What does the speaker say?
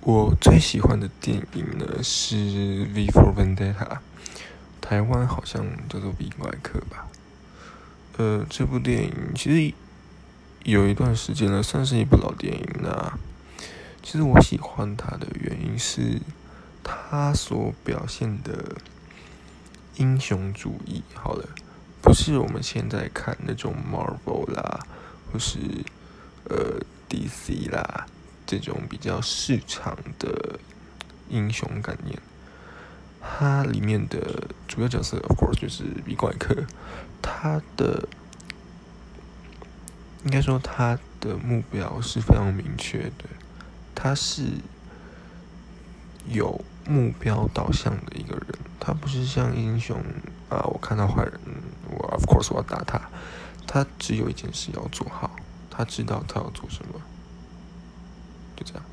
我最喜欢的电影呢是《V for Vendetta》，台湾好像叫做《V 怪客》吧。呃，这部电影其实有一段时间了，算是一部老电影啦其实我喜欢它的原因是，它所表现的英雄主义。好了，不是我们现在看那种 Marvel 啦，或是呃 DC 啦。这种比较市场的英雄概念，它里面的主要角色，of course 就是比怪客，他的应该说他的目标是非常明确的，他是有目标导向的一个人，他不是像英雄啊，我看到坏人，我 of course 我要打他，他只有一件事要做好，他知道他要做什么。就这样。